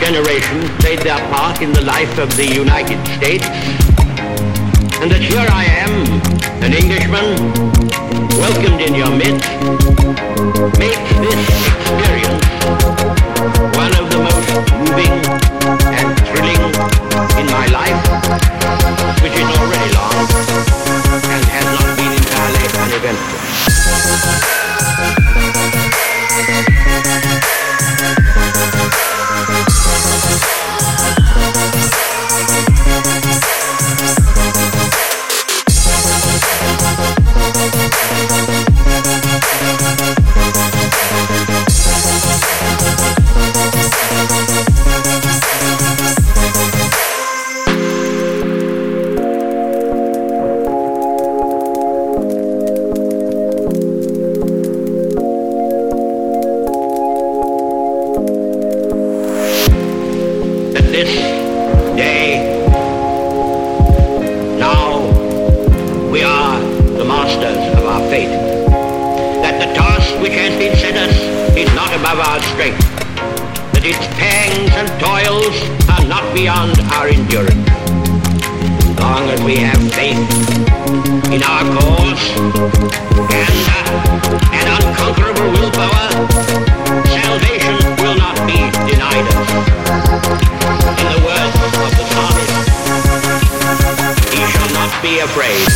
generations played their part in the life of the United States, and that here I am, an Englishman, welcomed in your midst, makes this experience masters of our fate. Above our strength. That its pangs and toils are not beyond our endurance. Long as we have faith in our cause and uh, an unconquerable willpower, salvation will not be denied us. In the words of the psalmist, he shall not be afraid.